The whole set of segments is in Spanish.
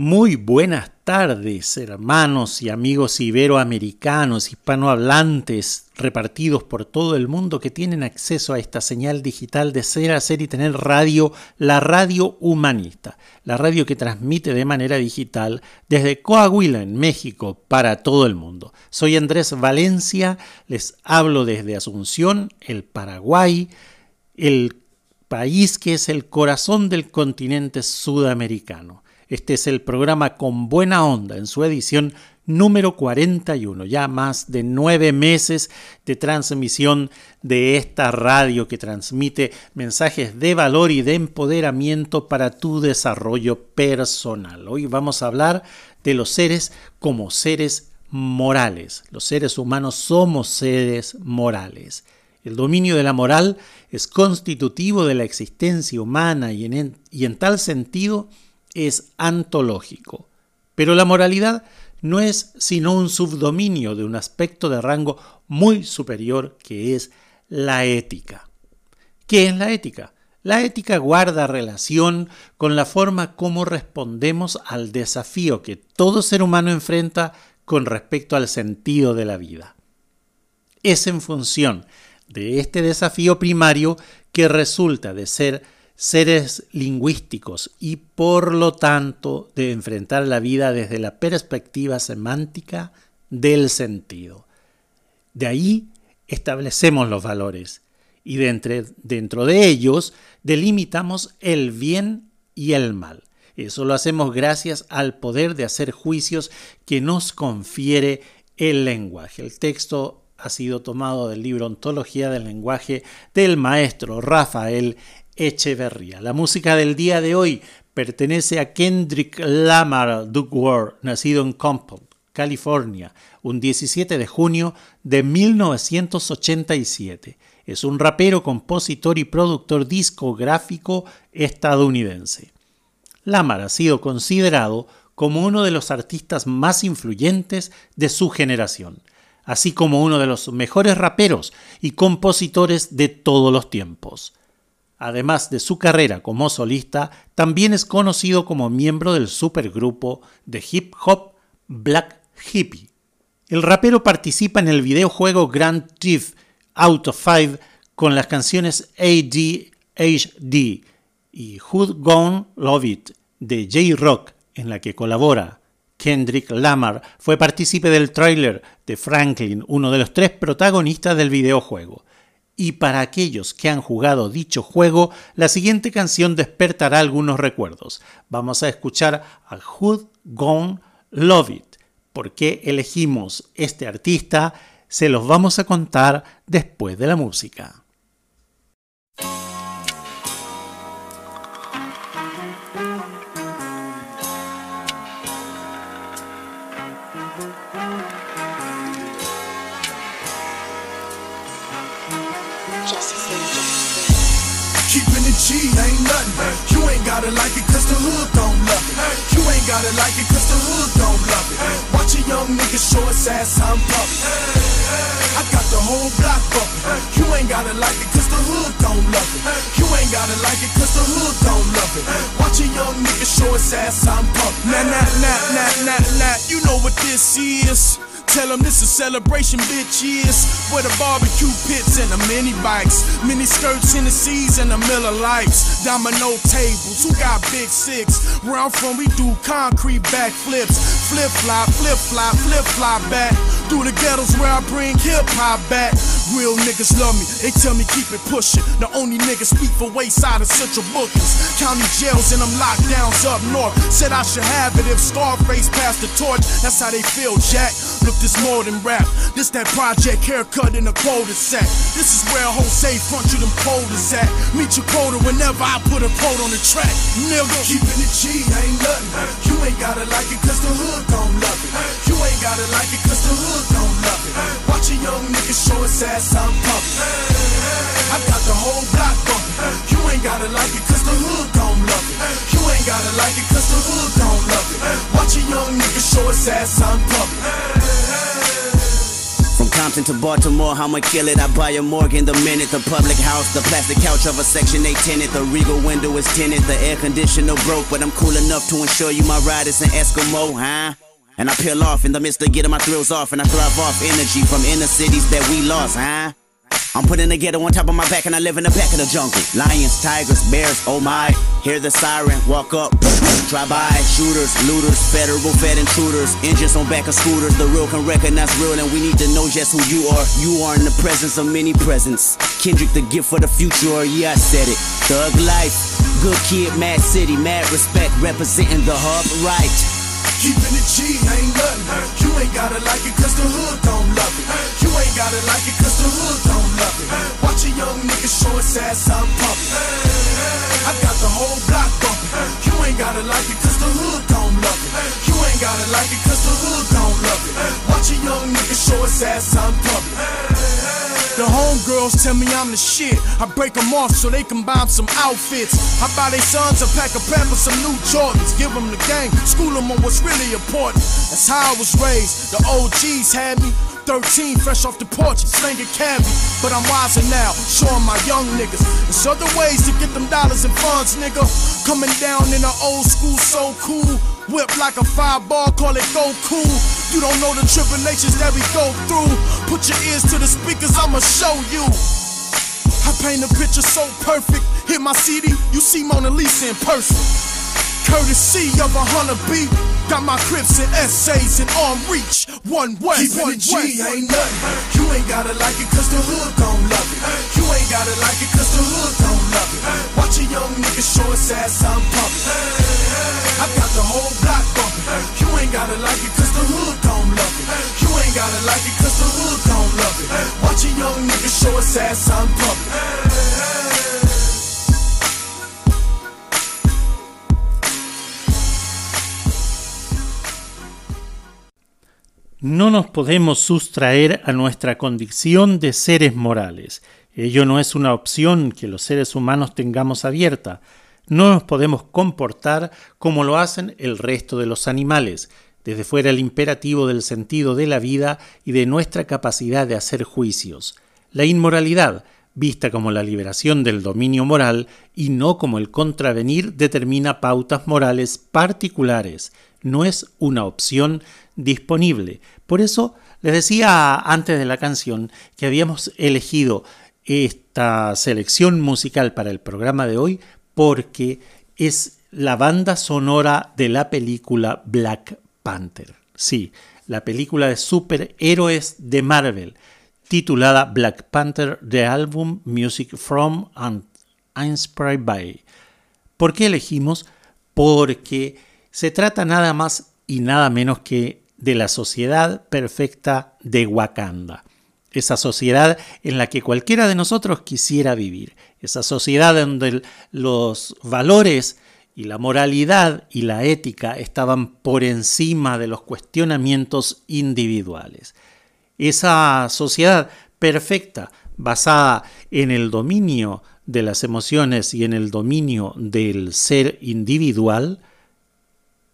Muy buenas tardes, hermanos y amigos iberoamericanos, hispanohablantes, repartidos por todo el mundo que tienen acceso a esta señal digital de ser, hacer y tener radio, la radio humanista, la radio que transmite de manera digital desde Coahuila, en México, para todo el mundo. Soy Andrés Valencia, les hablo desde Asunción, el Paraguay, el país que es el corazón del continente sudamericano. Este es el programa Con Buena Onda en su edición número 41, ya más de nueve meses de transmisión de esta radio que transmite mensajes de valor y de empoderamiento para tu desarrollo personal. Hoy vamos a hablar de los seres como seres morales. Los seres humanos somos seres morales. El dominio de la moral es constitutivo de la existencia humana y en, y en tal sentido es antológico. Pero la moralidad no es sino un subdominio de un aspecto de rango muy superior que es la ética. ¿Qué es la ética? La ética guarda relación con la forma como respondemos al desafío que todo ser humano enfrenta con respecto al sentido de la vida. Es en función de este desafío primario que resulta de ser seres lingüísticos y por lo tanto de enfrentar la vida desde la perspectiva semántica del sentido. De ahí establecemos los valores y dentro de ellos delimitamos el bien y el mal. Eso lo hacemos gracias al poder de hacer juicios que nos confiere el lenguaje. El texto ha sido tomado del libro Ontología del Lenguaje del maestro Rafael Echeverría. La música del día de hoy pertenece a Kendrick Lamar Duckworth, nacido en Compton, California, un 17 de junio de 1987. Es un rapero, compositor y productor discográfico estadounidense. Lamar ha sido considerado como uno de los artistas más influyentes de su generación, así como uno de los mejores raperos y compositores de todos los tiempos. Además de su carrera como solista, también es conocido como miembro del supergrupo de hip hop Black Hippie. El rapero participa en el videojuego Grand Theft Auto 5 con las canciones ADHD y Who'd Gone Love It de J-Rock, en la que colabora. Kendrick Lamar fue partícipe del tráiler de Franklin, uno de los tres protagonistas del videojuego y para aquellos que han jugado dicho juego, la siguiente canción despertará algunos recuerdos. Vamos a escuchar a Who'd Gone Love It. ¿Por qué elegimos este artista? Se los vamos a contar después de la música. Gotta like it cause the hood don't love it. You ain't gotta like it cause the hood don't love it. Watch a young nigga show his ass I'm puppy. I got the whole block bumping. You ain't gotta like it cause the hood don't love it. You ain't gotta like it cause the hood don't love it. Watch a young nigga show his ass I'm pumpy. Nah, nah, nah, nah, nah, nah. You know what this is. Tell them this is celebration, bitch, yes. Where the barbecue pits and the mini bikes. Mini skirts in the seas and the Miller Lights. Domino tables, who got big six? Where I'm from, we do concrete backflips. Flip flop, flip flop, flip flop back. Through the ghettos where I bring hip hop back. Real niggas love me, they tell me keep it pushing. The only niggas speak for wayside of central bookings. County jails and them lockdowns up north. Said I should have it if Scarface passed the torch. That's how they feel, Jack. Look, this more than rap. This that project haircut in a quota set. This is where Jose front you them quotas at. Meet your quota whenever I put a quote on the track. Nigga, keeping it G ain't nothing. You ain't gotta like it cause the hood don't love it. You ain't gotta like it cause the hood don't love it. Watch a young nigga show his ass, I'm pumping. Uh, I got the whole block bumping. Uh, you ain't gotta like it cause the hood don't love it. Uh, you ain't gotta like it cause the hood don't love it. Watch a young nigga show his ass, I'm pumping. From Compton to Baltimore, I'ma kill it. I buy a Morgan the minute. The public house, the plastic couch of a Section 8 tenant. The regal window is tinted. The air conditioner broke, but I'm cool enough to ensure you my ride is an Eskimo, huh? And I peel off in the midst of getting my thrills off, and I thrive off energy from inner cities that we lost, huh? I'm putting the ghetto on top of my back and I live in the back of the jungle. Lions, tigers, bears, oh my. Hear the siren, walk up, drive by. Shooters, looters, federal fed intruders. Engines on back of scooters. The real can recognize real and we need to know just who you are. You are in the presence of many presents. Kendrick, the gift for the future, oh yeah, I said it. Thug life, good kid, mad city, mad respect, representing the hub right. Keeping it G ain't nothing. You ain't gotta like it cause the hood don't love it. You ain't gotta like it cause the hood don't love it. Watch a young nigga show his ass, I'm pumping. I got the whole block bumping. You ain't gotta like it cause the hood don't love it. Gotta like it cause the hood don't love it. Watch a young nigga show his ass, I'm pumping. The homegirls tell me I'm the shit. I break them off so they can buy some outfits. I buy their sons a pack of Pampers, some new Jordans. Give them the game, school them on what's really important. That's how I was raised. The OGs had me 13, fresh off the porch, slinging candy. But I'm wiser now, showing my young niggas. There's other ways to get them dollars and funds, nigga. Coming down in an old school, so cool. Whip like a fireball, call it go cool. You don't know the tribulations that we go through. Put your ears to the speakers, I'ma show you. I paint a picture so perfect. Hit my CD, you see Mona Lisa in person. Courtesy of a hunter beat. Got my crips and essays in arm reach. One way, Keeping one it G way. ain't nothing. You ain't gotta like it cause the hood don't love it. You ain't gotta like it cause the hood don't love it. Watch a young nigga show his ass, I'm pumping. I got the whole block bumping. You ain't gotta like it cause the hood don't love it. You ain't gotta like it cause the hood don't love it. Watch a young nigga show his ass, I'm pumping. No nos podemos sustraer a nuestra condición de seres morales. Ello no es una opción que los seres humanos tengamos abierta. No nos podemos comportar como lo hacen el resto de los animales, desde fuera el imperativo del sentido de la vida y de nuestra capacidad de hacer juicios. La inmoralidad, vista como la liberación del dominio moral y no como el contravenir, determina pautas morales particulares. No es una opción disponible. Por eso les decía antes de la canción que habíamos elegido esta selección musical para el programa de hoy porque es la banda sonora de la película Black Panther. Sí, la película de superhéroes de Marvel, titulada Black Panther The Album Music From and Inspired By. ¿Por qué elegimos? Porque se trata nada más y nada menos que de la sociedad perfecta de Wakanda. Esa sociedad en la que cualquiera de nosotros quisiera vivir. Esa sociedad donde los valores y la moralidad y la ética estaban por encima de los cuestionamientos individuales. Esa sociedad perfecta, basada en el dominio de las emociones y en el dominio del ser individual,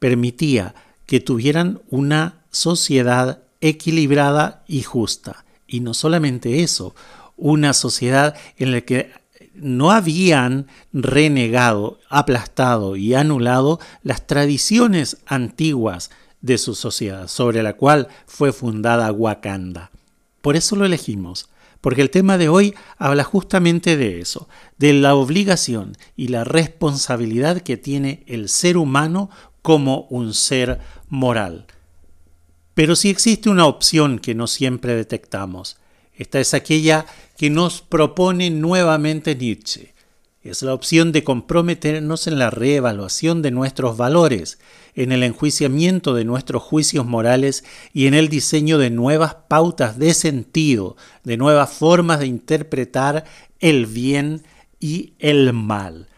permitía que tuvieran una sociedad equilibrada y justa. Y no solamente eso, una sociedad en la que no habían renegado, aplastado y anulado las tradiciones antiguas de su sociedad, sobre la cual fue fundada Wakanda. Por eso lo elegimos, porque el tema de hoy habla justamente de eso, de la obligación y la responsabilidad que tiene el ser humano como un ser moral. Pero si existe una opción que no siempre detectamos, esta es aquella que nos propone nuevamente Nietzsche. Es la opción de comprometernos en la reevaluación de nuestros valores, en el enjuiciamiento de nuestros juicios morales y en el diseño de nuevas pautas de sentido, de nuevas formas de interpretar el bien y el mal.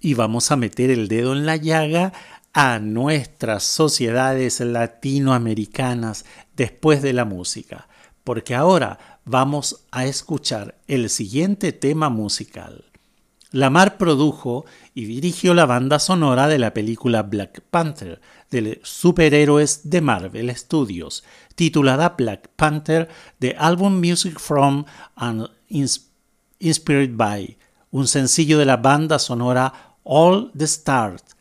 Y vamos a meter el dedo en la llaga a nuestras sociedades latinoamericanas después de la música, porque ahora vamos a escuchar el siguiente tema musical. Lamar produjo y dirigió la banda sonora de la película Black Panther de superhéroes de Marvel Studios, titulada Black Panther, de álbum Music From and Inspired By, un sencillo de la banda sonora All the Stars.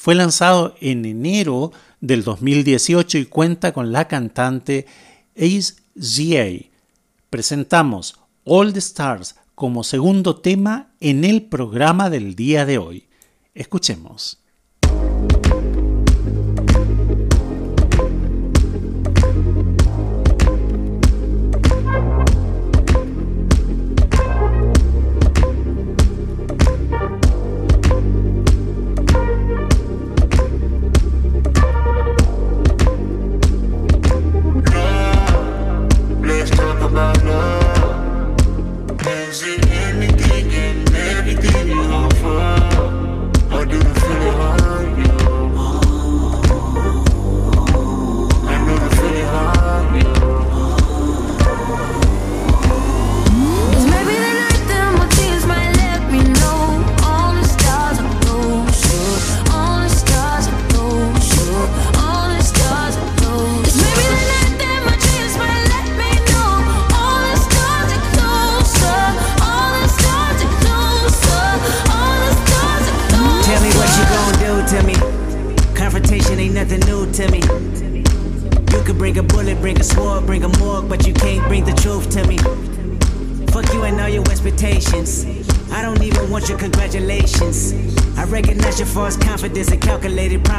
Fue lanzado en enero del 2018 y cuenta con la cantante Ace ZA. Presentamos All the Stars como segundo tema en el programa del día de hoy. Escuchemos.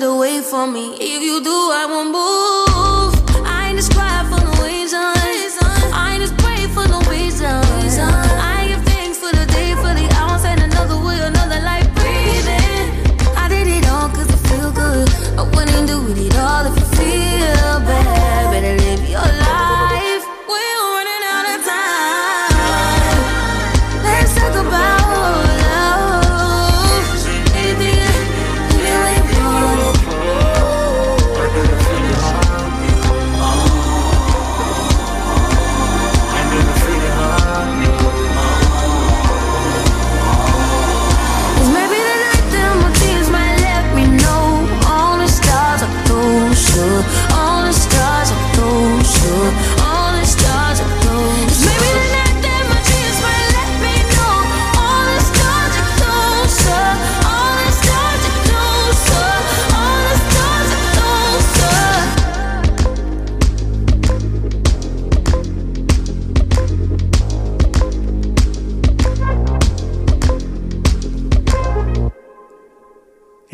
get away from me. If you do, I won't move.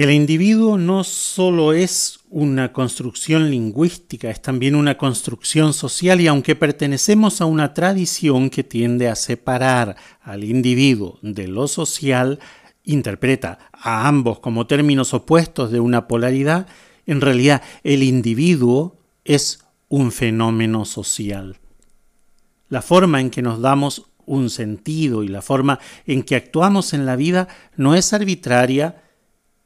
El individuo no solo es una construcción lingüística, es también una construcción social y aunque pertenecemos a una tradición que tiende a separar al individuo de lo social, interpreta a ambos como términos opuestos de una polaridad, en realidad el individuo es un fenómeno social. La forma en que nos damos un sentido y la forma en que actuamos en la vida no es arbitraria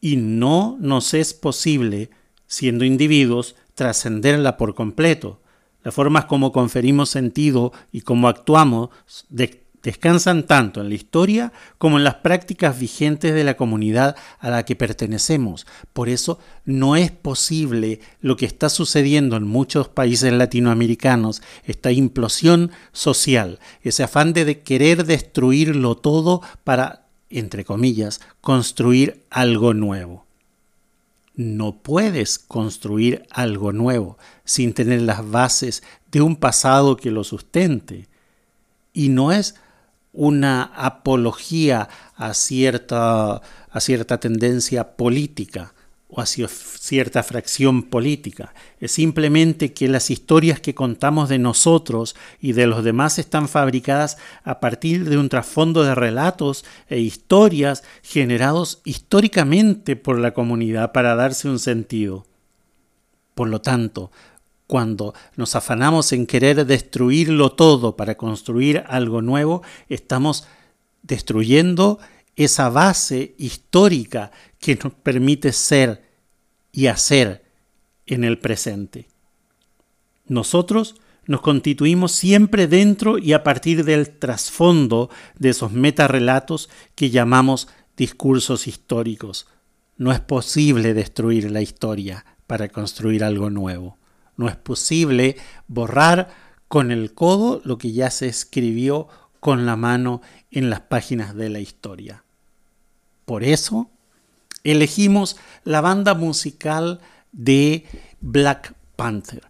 y no nos es posible, siendo individuos, trascenderla por completo. Las formas como conferimos sentido y cómo actuamos de descansan tanto en la historia como en las prácticas vigentes de la comunidad a la que pertenecemos. Por eso no es posible lo que está sucediendo en muchos países latinoamericanos, esta implosión social, ese afán de querer destruirlo todo para, entre comillas, construir algo nuevo. No puedes construir algo nuevo sin tener las bases de un pasado que lo sustente. Y no es una apología a cierta, a cierta tendencia política o a cierta fracción política. Es simplemente que las historias que contamos de nosotros y de los demás están fabricadas a partir de un trasfondo de relatos e historias generados históricamente por la comunidad para darse un sentido. Por lo tanto, cuando nos afanamos en querer destruirlo todo para construir algo nuevo, estamos destruyendo esa base histórica que nos permite ser y hacer en el presente. Nosotros nos constituimos siempre dentro y a partir del trasfondo de esos metarrelatos que llamamos discursos históricos. No es posible destruir la historia para construir algo nuevo. No es posible borrar con el codo lo que ya se escribió con la mano en las páginas de la historia. Por eso elegimos la banda musical de Black Panther,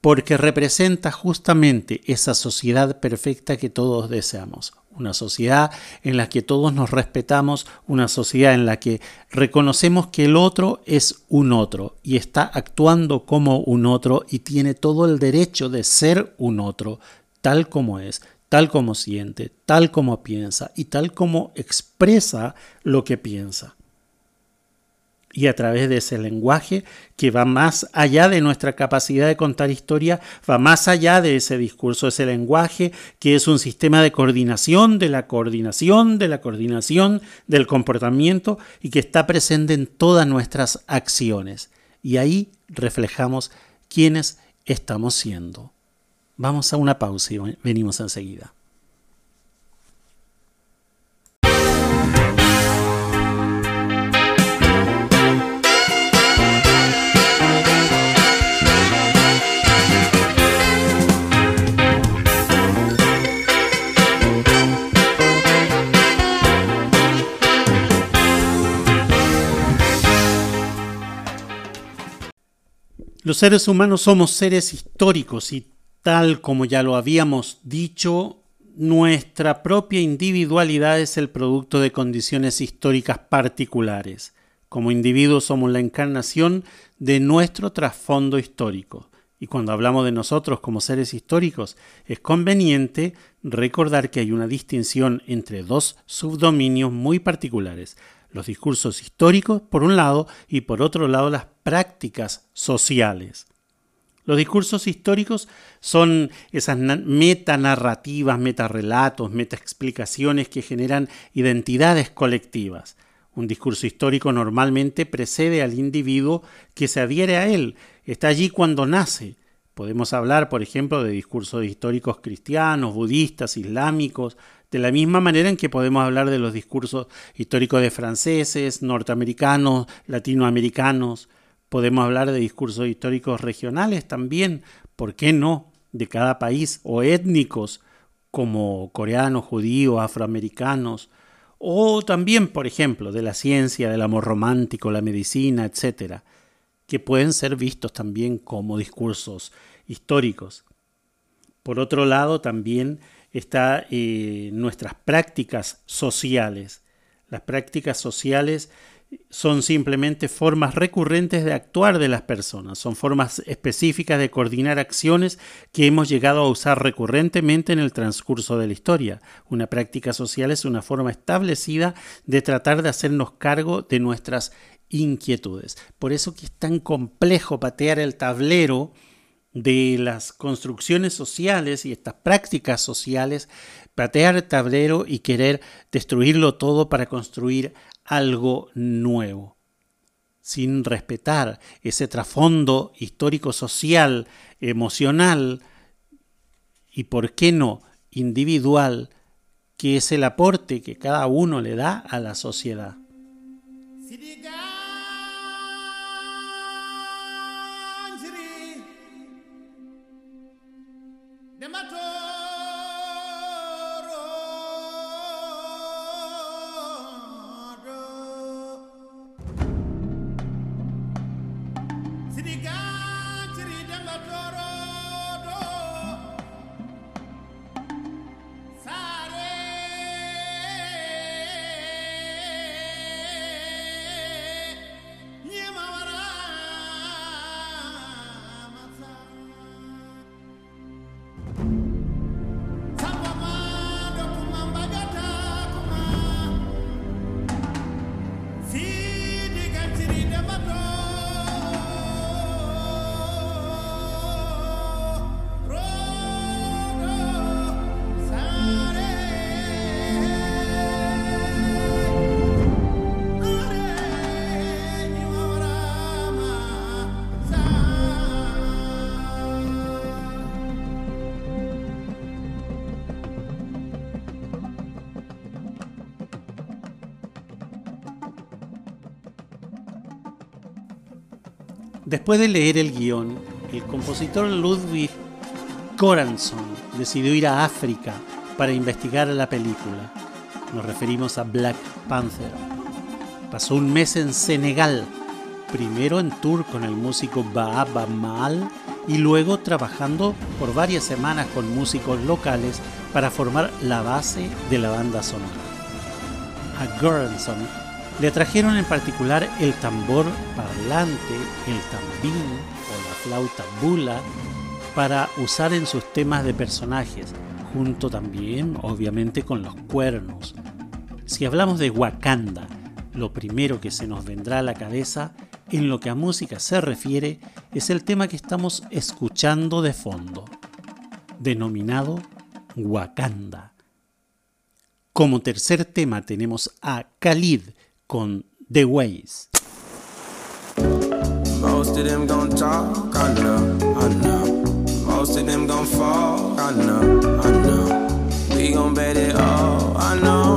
porque representa justamente esa sociedad perfecta que todos deseamos una sociedad en la que todos nos respetamos, una sociedad en la que reconocemos que el otro es un otro y está actuando como un otro y tiene todo el derecho de ser un otro, tal como es, tal como siente, tal como piensa y tal como expresa lo que piensa y a través de ese lenguaje que va más allá de nuestra capacidad de contar historia, va más allá de ese discurso, ese lenguaje que es un sistema de coordinación, de la coordinación, de la coordinación del comportamiento y que está presente en todas nuestras acciones. Y ahí reflejamos quiénes estamos siendo. Vamos a una pausa y venimos enseguida. Los seres humanos somos seres históricos y tal como ya lo habíamos dicho, nuestra propia individualidad es el producto de condiciones históricas particulares. Como individuos somos la encarnación de nuestro trasfondo histórico. Y cuando hablamos de nosotros como seres históricos, es conveniente recordar que hay una distinción entre dos subdominios muy particulares los discursos históricos por un lado y por otro lado las prácticas sociales. Los discursos históricos son esas metanarrativas, metarrelatos, metaexplicaciones que generan identidades colectivas. Un discurso histórico normalmente precede al individuo que se adhiere a él, está allí cuando nace. Podemos hablar, por ejemplo, de discursos históricos cristianos, budistas, islámicos, de la misma manera en que podemos hablar de los discursos históricos de franceses, norteamericanos, latinoamericanos, podemos hablar de discursos históricos regionales también, ¿por qué no? De cada país o étnicos como coreanos, judíos, afroamericanos, o también, por ejemplo, de la ciencia, del amor romántico, la medicina, etcétera, que pueden ser vistos también como discursos históricos. Por otro lado, también está eh, nuestras prácticas sociales. Las prácticas sociales son simplemente formas recurrentes de actuar de las personas, son formas específicas de coordinar acciones que hemos llegado a usar recurrentemente en el transcurso de la historia. Una práctica social es una forma establecida de tratar de hacernos cargo de nuestras inquietudes. Por eso que es tan complejo patear el tablero de las construcciones sociales y estas prácticas sociales, patear el tablero y querer destruirlo todo para construir algo nuevo, sin respetar ese trasfondo histórico-social, emocional y, por qué no, individual, que es el aporte que cada uno le da a la sociedad. Después de leer el guion, el compositor Ludwig Göransson decidió ir a África para investigar la película. Nos referimos a Black Panther. Pasó un mes en Senegal, primero en tour con el músico Baaba Mal y luego trabajando por varias semanas con músicos locales para formar la base de la banda sonora. A Göransson le trajeron en particular el tambor parlante, el tambín o la flauta bula para usar en sus temas de personajes, junto también obviamente con los cuernos. Si hablamos de Wakanda, lo primero que se nos vendrá a la cabeza en lo que a música se refiere es el tema que estamos escuchando de fondo, denominado Wakanda. Como tercer tema tenemos a Khalid con The Ways. Most of them gon' talk, I know, I know. Most of them gon' fall, I know, I know. We gon' bet it all, I know,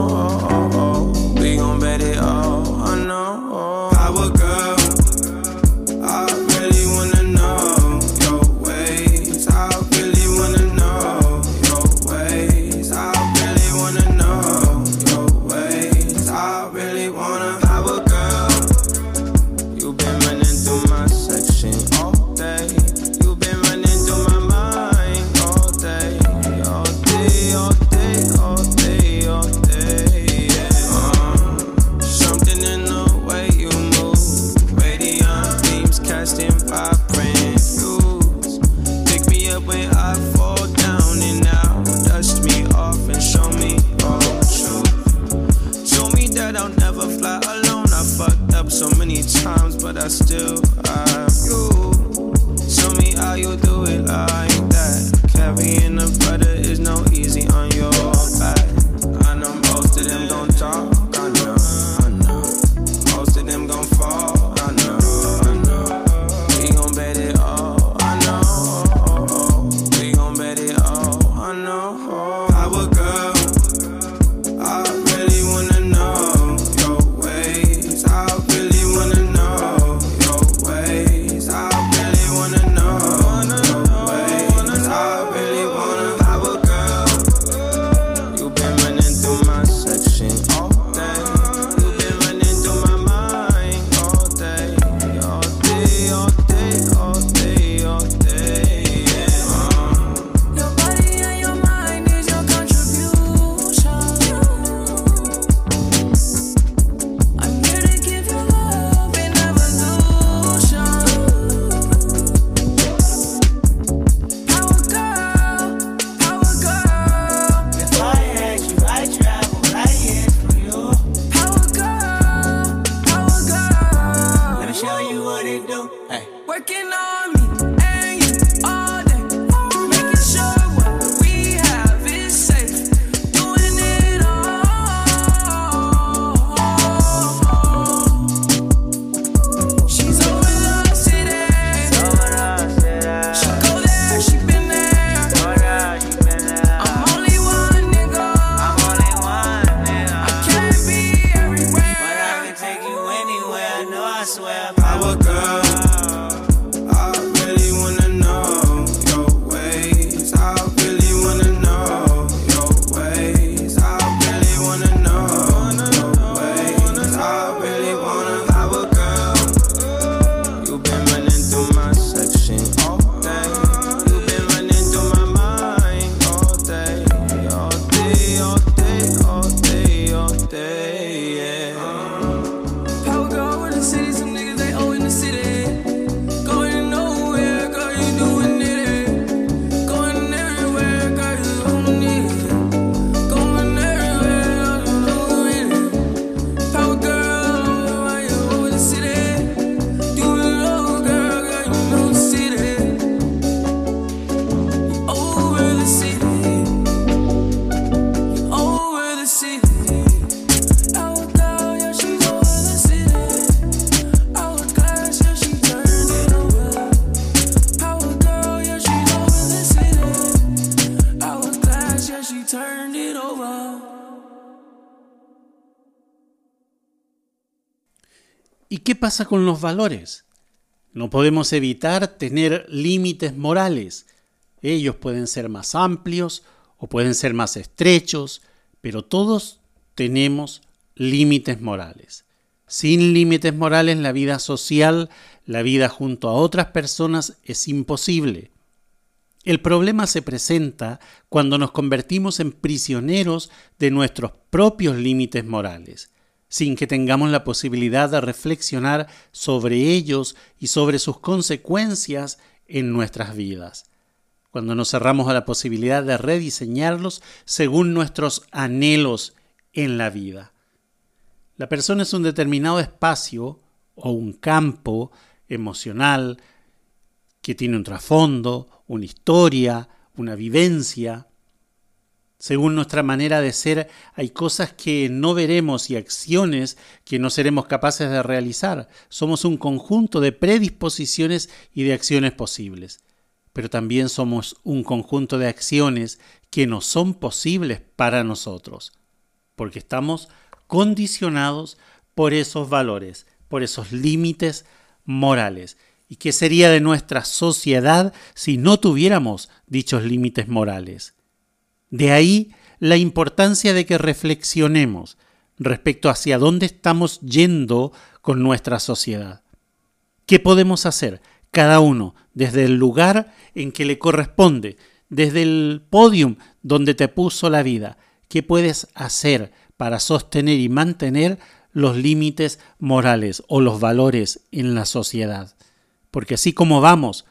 pasa con los valores? No podemos evitar tener límites morales. Ellos pueden ser más amplios o pueden ser más estrechos, pero todos tenemos límites morales. Sin límites morales la vida social, la vida junto a otras personas es imposible. El problema se presenta cuando nos convertimos en prisioneros de nuestros propios límites morales, sin que tengamos la posibilidad de reflexionar sobre ellos y sobre sus consecuencias en nuestras vidas. Cuando nos cerramos a la posibilidad de rediseñarlos según nuestros anhelos en la vida. La persona es un determinado espacio o un campo emocional que tiene un trasfondo, una historia, una vivencia. Según nuestra manera de ser, hay cosas que no veremos y acciones que no seremos capaces de realizar. Somos un conjunto de predisposiciones y de acciones posibles. Pero también somos un conjunto de acciones que no son posibles para nosotros, porque estamos condicionados por esos valores, por esos límites morales. ¿Y qué sería de nuestra sociedad si no tuviéramos dichos límites morales? De ahí la importancia de que reflexionemos respecto hacia dónde estamos yendo con nuestra sociedad. ¿Qué podemos hacer cada uno desde el lugar en que le corresponde, desde el podium donde te puso la vida? ¿Qué puedes hacer para sostener y mantener los límites morales o los valores en la sociedad? porque así como vamos,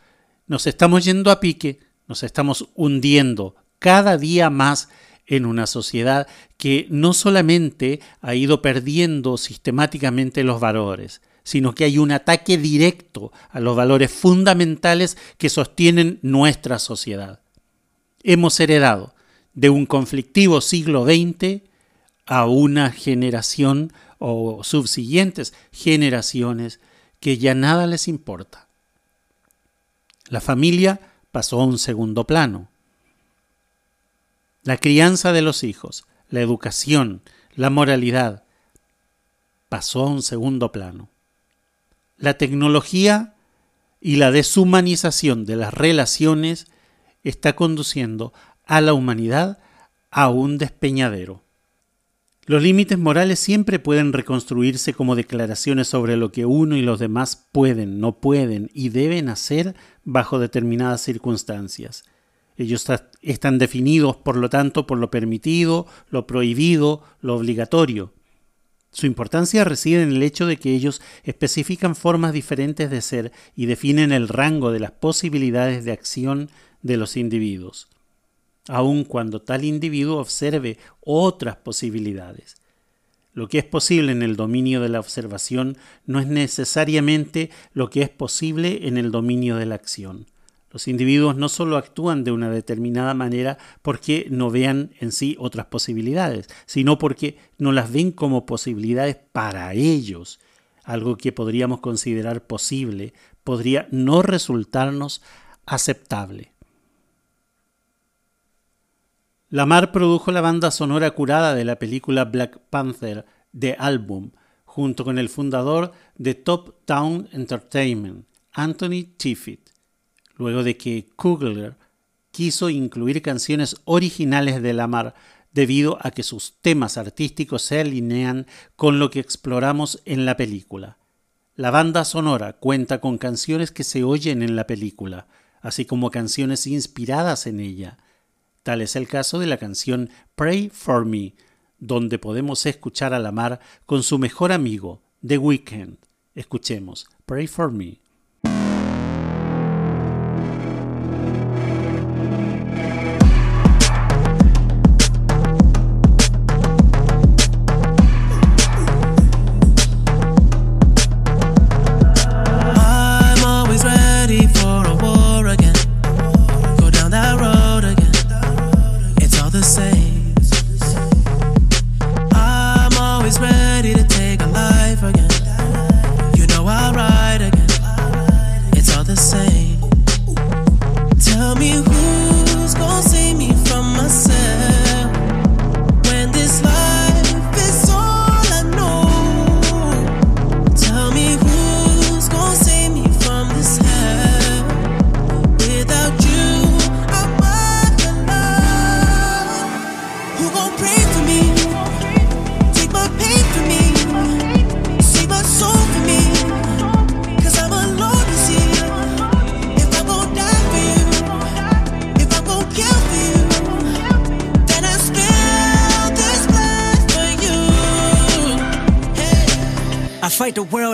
nos estamos yendo a pique, nos estamos hundiendo cada día más en una sociedad que no solamente ha ido perdiendo sistemáticamente los valores, sino que hay un ataque directo a los valores fundamentales que sostienen nuestra sociedad. Hemos heredado de un conflictivo siglo XX a una generación o subsiguientes generaciones que ya nada les importa. La familia pasó a un segundo plano. La crianza de los hijos, la educación, la moralidad, pasó a un segundo plano. La tecnología y la deshumanización de las relaciones está conduciendo a la humanidad a un despeñadero. Los límites morales siempre pueden reconstruirse como declaraciones sobre lo que uno y los demás pueden, no pueden y deben hacer bajo determinadas circunstancias. Ellos están definidos, por lo tanto, por lo permitido, lo prohibido, lo obligatorio. Su importancia reside en el hecho de que ellos especifican formas diferentes de ser y definen el rango de las posibilidades de acción de los individuos aun cuando tal individuo observe otras posibilidades. Lo que es posible en el dominio de la observación no es necesariamente lo que es posible en el dominio de la acción. Los individuos no solo actúan de una determinada manera porque no vean en sí otras posibilidades, sino porque no las ven como posibilidades para ellos. Algo que podríamos considerar posible podría no resultarnos aceptable. Lamar produjo la banda sonora curada de la película Black Panther de Album, junto con el fundador de Top Town Entertainment, Anthony Tiffit, luego de que Kugler quiso incluir canciones originales de Lamar debido a que sus temas artísticos se alinean con lo que exploramos en la película. La banda sonora cuenta con canciones que se oyen en la película, así como canciones inspiradas en ella, Tal es el caso de la canción Pray for Me, donde podemos escuchar a la mar con su mejor amigo, The Weeknd. Escuchemos Pray for me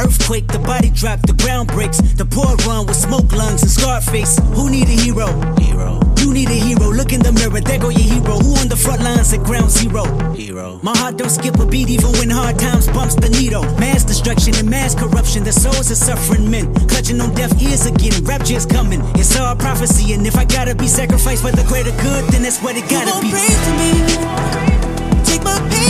Earthquake, the body drop, the ground breaks, the poor run with smoke lungs and scar face. Who need a hero? Hero. You need a hero. Look in the mirror, there go your hero. Who on the front lines at ground zero? Hero. My heart don't skip a beat even when hard times bumps the needle. Mass destruction and mass corruption, the souls of suffering men. Clutching on deaf ears again, rapture is coming. It's all prophecy, and if I gotta be sacrificed for the greater good, then that's what it gotta be. Pray for me. Take my pain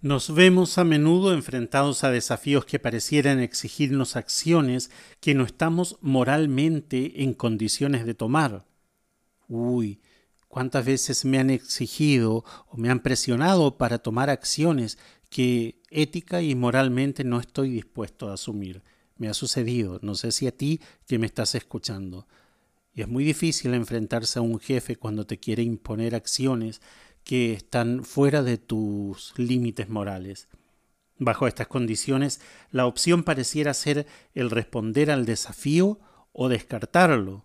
Nos vemos a menudo enfrentados a desafíos que parecieran exigirnos acciones que no estamos moralmente en condiciones de tomar. Uy, cuántas veces me han exigido o me han presionado para tomar acciones que ética y moralmente no estoy dispuesto a asumir. Me ha sucedido, no sé si a ti que me estás escuchando. Y es muy difícil enfrentarse a un jefe cuando te quiere imponer acciones que están fuera de tus límites morales. Bajo estas condiciones, la opción pareciera ser el responder al desafío o descartarlo.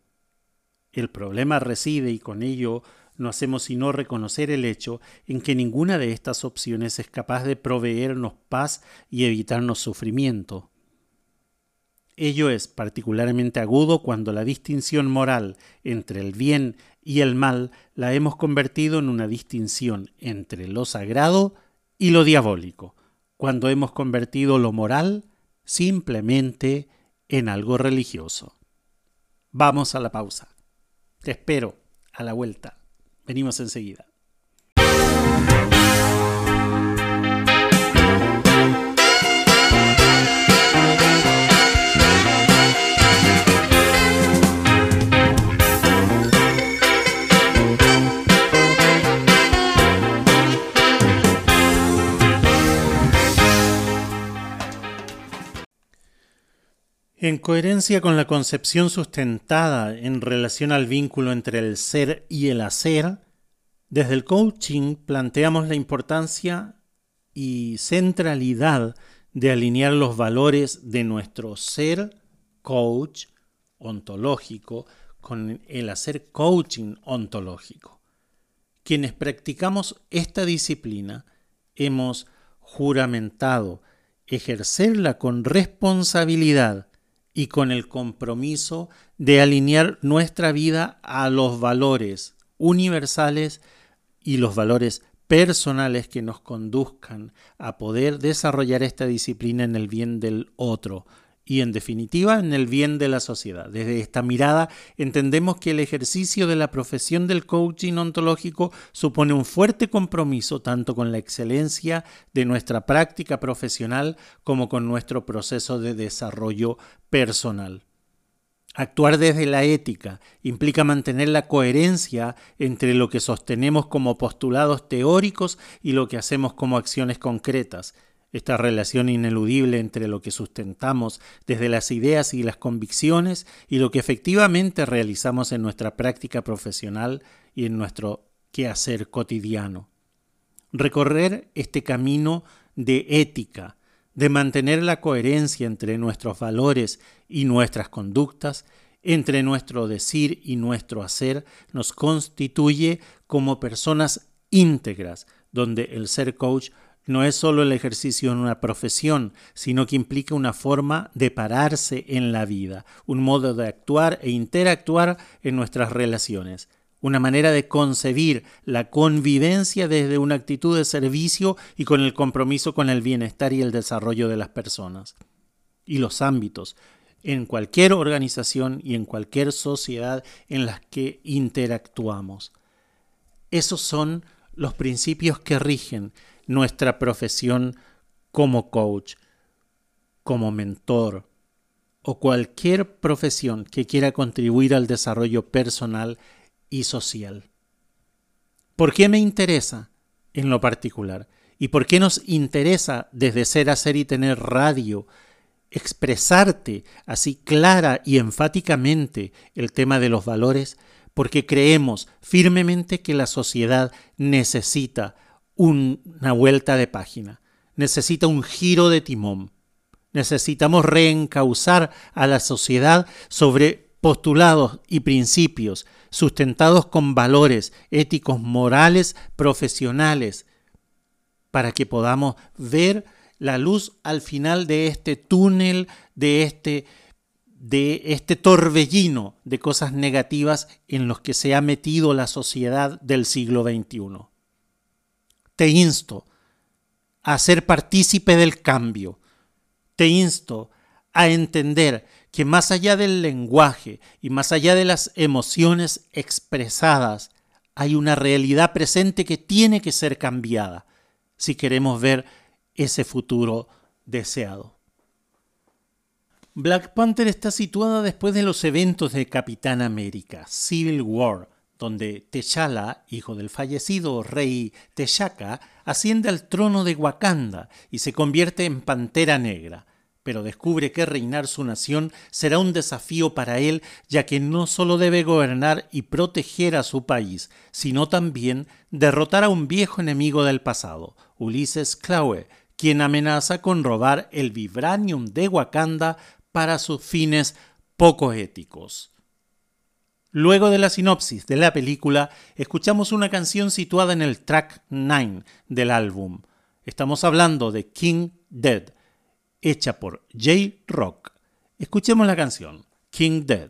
El problema reside, y con ello no hacemos sino reconocer el hecho en que ninguna de estas opciones es capaz de proveernos paz y evitarnos sufrimiento. Ello es particularmente agudo cuando la distinción moral entre el bien y el mal la hemos convertido en una distinción entre lo sagrado y lo diabólico, cuando hemos convertido lo moral simplemente en algo religioso. Vamos a la pausa. Te espero a la vuelta. Venimos enseguida. En coherencia con la concepción sustentada en relación al vínculo entre el ser y el hacer, desde el coaching planteamos la importancia y centralidad de alinear los valores de nuestro ser coach ontológico con el hacer coaching ontológico. Quienes practicamos esta disciplina hemos juramentado ejercerla con responsabilidad y con el compromiso de alinear nuestra vida a los valores universales y los valores personales que nos conduzcan a poder desarrollar esta disciplina en el bien del otro, y en definitiva en el bien de la sociedad. Desde esta mirada entendemos que el ejercicio de la profesión del coaching ontológico supone un fuerte compromiso tanto con la excelencia de nuestra práctica profesional como con nuestro proceso de desarrollo personal. Actuar desde la ética implica mantener la coherencia entre lo que sostenemos como postulados teóricos y lo que hacemos como acciones concretas. Esta relación ineludible entre lo que sustentamos desde las ideas y las convicciones y lo que efectivamente realizamos en nuestra práctica profesional y en nuestro quehacer cotidiano. Recorrer este camino de ética, de mantener la coherencia entre nuestros valores y nuestras conductas, entre nuestro decir y nuestro hacer, nos constituye como personas íntegras, donde el ser coach no es solo el ejercicio en una profesión, sino que implica una forma de pararse en la vida, un modo de actuar e interactuar en nuestras relaciones una manera de concebir la convivencia desde una actitud de servicio y con el compromiso con el bienestar y el desarrollo de las personas. Y los ámbitos, en cualquier organización y en cualquier sociedad en las que interactuamos. Esos son los principios que rigen nuestra profesión como coach, como mentor o cualquier profesión que quiera contribuir al desarrollo personal y social. ¿Por qué me interesa en lo particular? ¿Y por qué nos interesa desde ser, hacer y tener radio expresarte así clara y enfáticamente el tema de los valores? Porque creemos firmemente que la sociedad necesita una vuelta de página, necesita un giro de timón. Necesitamos reencauzar a la sociedad sobre postulados y principios sustentados con valores éticos, morales, profesionales, para que podamos ver la luz al final de este túnel, de este, de este torbellino de cosas negativas en los que se ha metido la sociedad del siglo XXI. Te insto a ser partícipe del cambio. Te insto a entender que más allá del lenguaje y más allá de las emociones expresadas, hay una realidad presente que tiene que ser cambiada si queremos ver ese futuro deseado. Black Panther está situada después de los eventos de Capitán América, Civil War, donde T'Challa, hijo del fallecido rey T'Chaka, asciende al trono de Wakanda y se convierte en Pantera Negra pero descubre que reinar su nación será un desafío para él, ya que no solo debe gobernar y proteger a su país, sino también derrotar a un viejo enemigo del pasado, Ulises Klaue, quien amenaza con robar el vibranium de Wakanda para sus fines poco éticos. Luego de la sinopsis de la película, escuchamos una canción situada en el track 9 del álbum. Estamos hablando de King Dead, hecha por J-Rock. Escuchemos la canción, King Dead.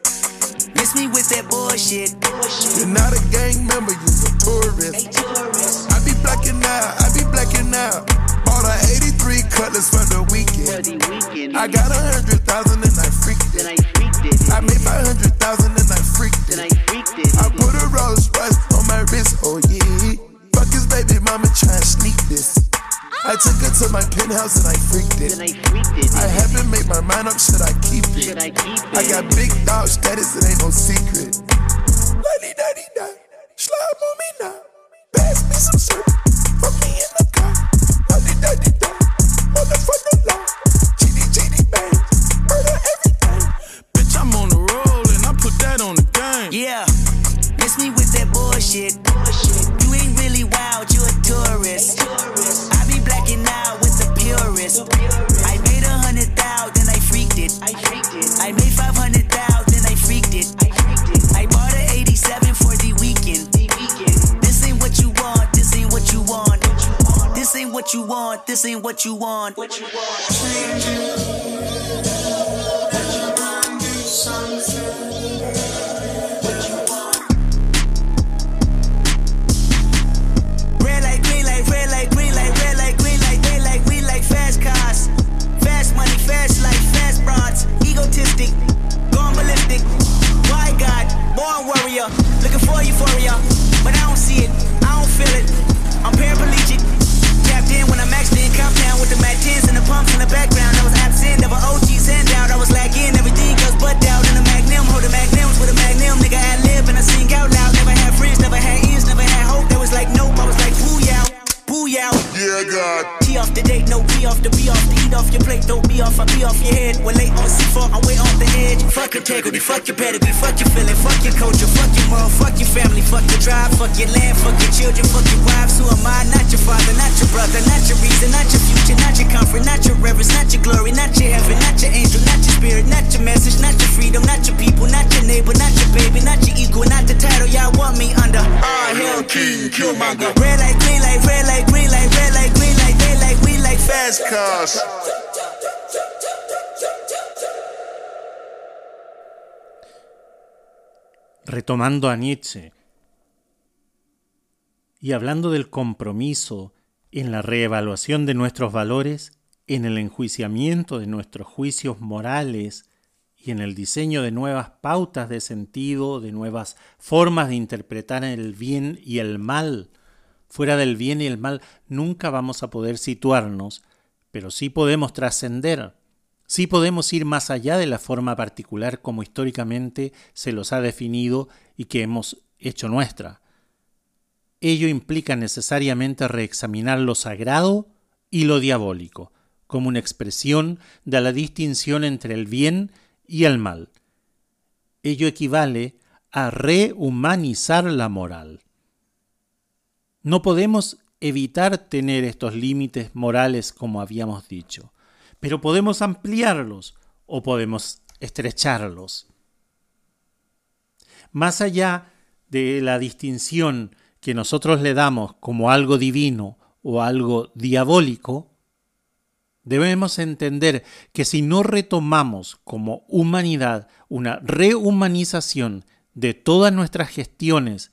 Miss me with that bullshit. You're not a gang member, you're a tourist. I be blacking out, I be blacking out. Bought a 83 cutlass for the weekend. I got a hundred thousand and I freaked it. I made five hundred thousand and I freaked it. I put a Rolls Royce on my wrist, oh yeah. Fuck his baby mama try and sneak this. I took her to my penthouse and I freaked it. I haven't made my mind up, should I keep it? I got big dog status, it ain't no secret. Lady daddy da. Slime on me now. Pass me some syrup. Put me in the car. Daddy daddy da. Motherfucker law. GD GD bang. Murder everything. Bitch, I'm on the roll and I put that on the game. Yeah, miss me with that bullshit. What you want, this ain't what you want. What you want. Red light, green light, red light, green light, red light, green light, they like, we like fast cars. Fast money, fast life, fast. Egotistic, gone ballistic. Why God, born warrior, looking for euphoria. But I don't see it, I don't feel it. I'm paraplegic. Compound with the Mac 10s and the pumps in the background. I was absent, never OGs handout. I was date, no be off the be off the eat off your plate, don't be off, I be off your head. We're late on C4, I'm way off the edge. Fuck integrity, fuck your pedigree, fuck your feeling, fuck your culture, fuck your moral, fuck your family, fuck your drive, fuck your land, fuck your children, fuck your wives. Who am I? Not your father, not your brother, not your reason, not your future, not your comfort, not your reverence, not your glory, not your heaven, not your angel, not your spirit, not your message, not your freedom, not your people, not your neighbor, not your baby, not your equal, not the title y'all want me under. Ah, hell, king, killmonger. Red light, green light, red light, green light, red light, green retomando a Nietzsche y hablando del compromiso en la reevaluación de nuestros valores, en el enjuiciamiento de nuestros juicios morales y en el diseño de nuevas pautas de sentido, de nuevas formas de interpretar el bien y el mal. Fuera del bien y el mal nunca vamos a poder situarnos, pero sí podemos trascender, sí podemos ir más allá de la forma particular como históricamente se los ha definido y que hemos hecho nuestra. Ello implica necesariamente reexaminar lo sagrado y lo diabólico, como una expresión de la distinción entre el bien y el mal. Ello equivale a rehumanizar la moral. No podemos evitar tener estos límites morales como habíamos dicho, pero podemos ampliarlos o podemos estrecharlos. Más allá de la distinción que nosotros le damos como algo divino o algo diabólico, debemos entender que si no retomamos como humanidad una rehumanización de todas nuestras gestiones,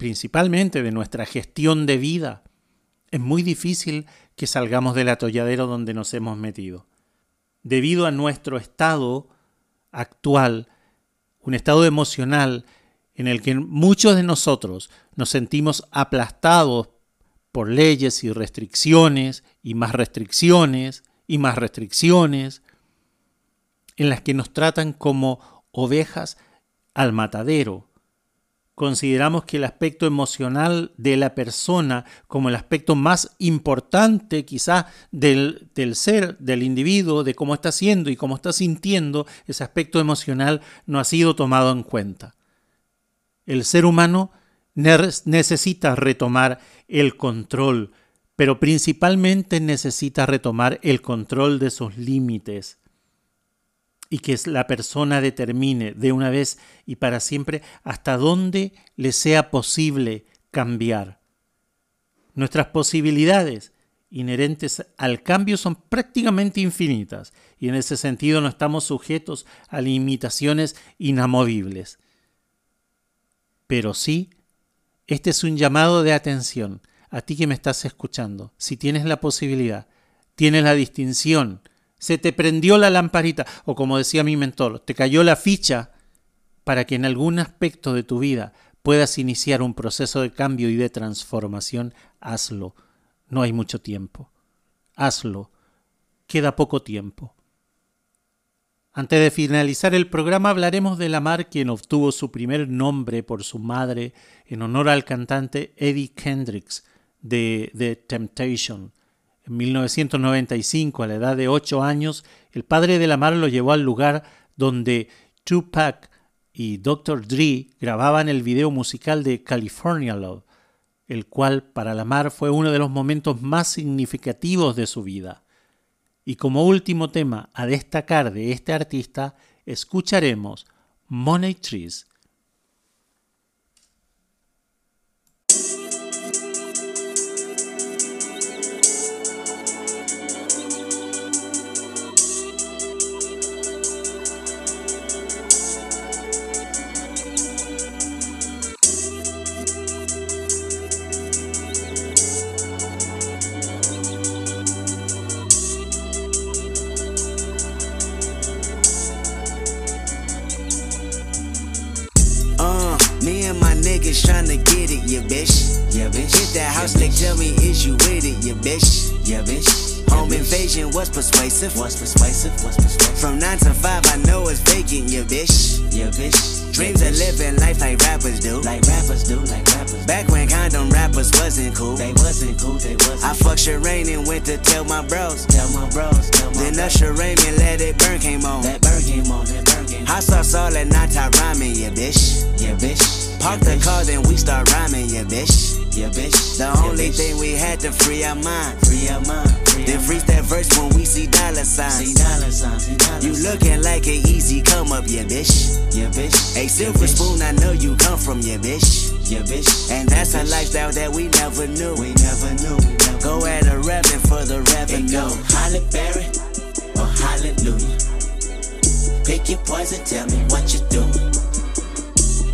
principalmente de nuestra gestión de vida, es muy difícil que salgamos del atolladero donde nos hemos metido. Debido a nuestro estado actual, un estado emocional en el que muchos de nosotros nos sentimos aplastados por leyes y restricciones y más restricciones y más restricciones, en las que nos tratan como ovejas al matadero. Consideramos que el aspecto emocional de la persona como el aspecto más importante quizá del, del ser, del individuo, de cómo está siendo y cómo está sintiendo, ese aspecto emocional no ha sido tomado en cuenta. El ser humano necesita retomar el control, pero principalmente necesita retomar el control de sus límites y que la persona determine de una vez y para siempre hasta dónde le sea posible cambiar. Nuestras posibilidades inherentes al cambio son prácticamente infinitas y en ese sentido no estamos sujetos a limitaciones inamovibles. Pero sí, este es un llamado de atención a ti que me estás escuchando. Si tienes la posibilidad, tienes la distinción, se te prendió la lamparita, o como decía mi mentor, te cayó la ficha para que en algún aspecto de tu vida puedas iniciar un proceso de cambio y de transformación, hazlo. No hay mucho tiempo. Hazlo. Queda poco tiempo. Antes de finalizar el programa hablaremos de Lamar, quien obtuvo su primer nombre por su madre en honor al cantante Eddie Kendricks de The Temptation. En 1995, a la edad de 8 años, el padre de Lamar lo llevó al lugar donde Tupac y Dr. Dre grababan el video musical de California Love, el cual para Lamar fue uno de los momentos más significativos de su vida. Y como último tema a destacar de este artista, escucharemos Money Trees what's persuasive? What's persuasive? What's persuasive? From nine to five, I know it's vacant, yeah, bitch. Yeah, bitch. Dreams of living life like rappers do. Like rappers do, like rappers. Back when condom rappers wasn't cool. They wasn't cool, they wasn't. I fucked Shireen and went to tell my bros. Tell my bros, tell my Then Usher Raymond let it burn came on. That burn came on, that burn came on. Hot sauce all that night, I rhyming, yeah, bitch. Yeah, bitch. Park the car, then we start rhyming, yeah, bitch. Yeah, bitch. The yeah, only bitch. thing we had to free our mind. Free our mind. Free then freeze that verse when we see dollar signs. See dollar signs. See dollar you looking like an easy come up, yeah, bitch. Yeah, bitch. A silver yeah, spoon, I know you come from, yeah, bitch. Yeah, bitch. And that's yeah, a lifestyle that we never knew. We never knew. We never go at a revenue for the revenue. Go Holly Berry or Hallelujah. Pick your poison, tell me what you're doing.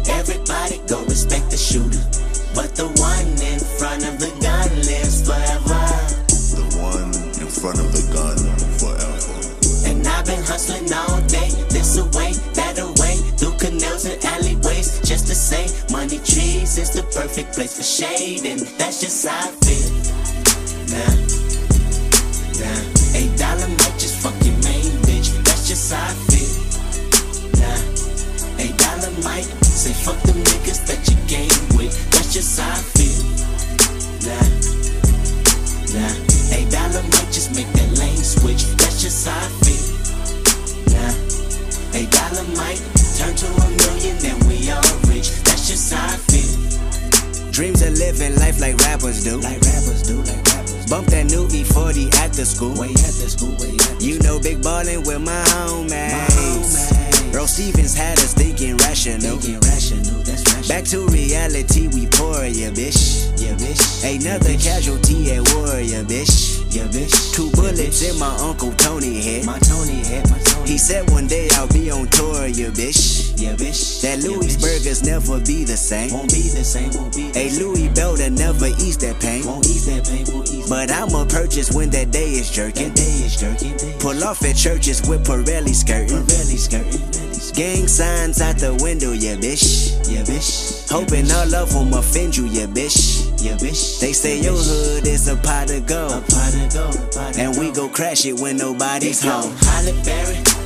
Everybody go respect the shooter. But the one in front of the gun lives forever. The one in front of the gun forever. And I've been hustling all day, this away, that away, through canals and alleyways, just to say, money trees is the perfect place for shade, and that's just how I feel. Nah, nah, eight dollar might just fuck your main bitch, that's just how I feel. Nah, eight dollar might say fuck them niggas that you game with just how I feel. Nah, nah. Eight dollar might just make that lane switch. That's just how I feel. Nah, eight dollar might turn to a million, and we all rich. That's just how I feel. Dreams of living life like rappers do. Like rappers do, like rappers. Bump that new E40 at the school. Way at the school, way at the You know, big ballin' with my homies. My homies. Earl Stevens had us thinking rational. Thinking rational, that's rational. Back to reality, we pour, yeah, bitch. Yeah, bitch. Another yeah, casualty at war, yeah, bitch. Yeah, bitch. Two bullets yeah, in my Uncle Tony head. My Tony head, my Tony. He said one day I'll be on tour, yeah, bitch. Yeah, bitch. That Louis yeah, burgers never be the same. Won't be the same, won't be the A Louis Belder never ease that pain. Won't ease that pain, won't ease But I'ma purchase when that day is jerking. That day is jerking. Pull off at churches with Pirelli skirting. Pirelli skirting. Gang signs out the window, yeah, bitch. Yeah, bitch. Hoping all of them offend you, yeah, bitch. Yeah, bitch. They say your hood is a pot of gold. A pot of gold. And we go crash it when nobody's home. Holly Berry.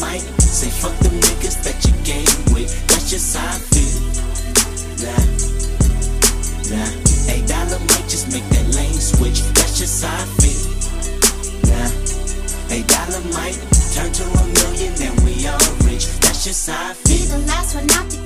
Nah, eight say fuck them niggas that you game with, that's just how I feel. Nah, nah, eight dollar might just make that lane switch, that's just how I feel. A dollar might turn to a million, then we all rich. That's just how I feel. Be the last one out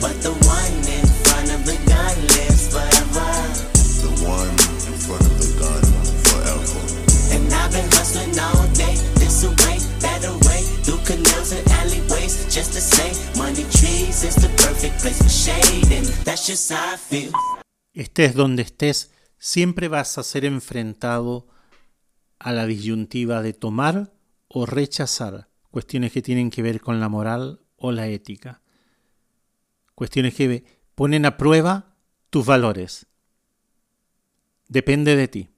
But the one in front of the gun lives forever. The one in front of the gun forever. And I've been hustling all day, this away, that away, through canals and alleyways, just to say, money trees is the perfect place for shade, and that's just how I feel. Estés donde estés, siempre vas a ser enfrentado a la disyuntiva de tomar o rechazar cuestiones que tienen que ver con la moral o la ética. Cuestiones que ponen a prueba tus valores. Depende de ti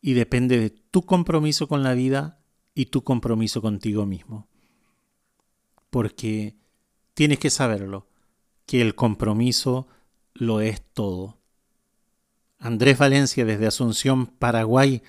y depende de tu compromiso con la vida y tu compromiso contigo mismo. Porque tienes que saberlo, que el compromiso lo es todo. Andrés Valencia desde Asunción, Paraguay,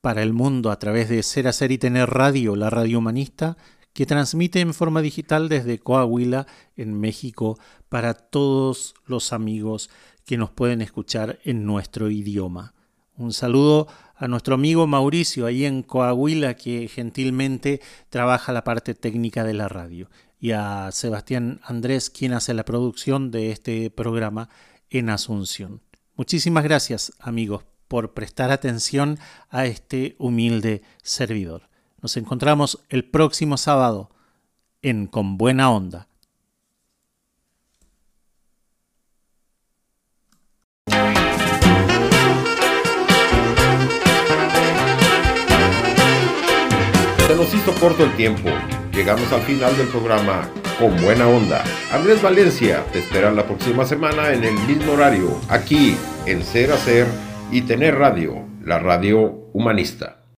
para el mundo a través de Ser Hacer y Tener Radio, la radio humanista, que transmite en forma digital desde Coahuila, en México, para todos los amigos que nos pueden escuchar en nuestro idioma. Un saludo a nuestro amigo Mauricio ahí en Coahuila, que gentilmente trabaja la parte técnica de la radio, y a Sebastián Andrés, quien hace la producción de este programa en Asunción. Muchísimas gracias, amigos, por prestar atención a este humilde servidor. Nos encontramos el próximo sábado en Con Buena Onda. Se nos hizo corto el tiempo. Llegamos al final del programa con buena onda. Andrés Valencia te espera la próxima semana en el mismo horario, aquí en Ser Hacer y Tener Radio, la radio humanista.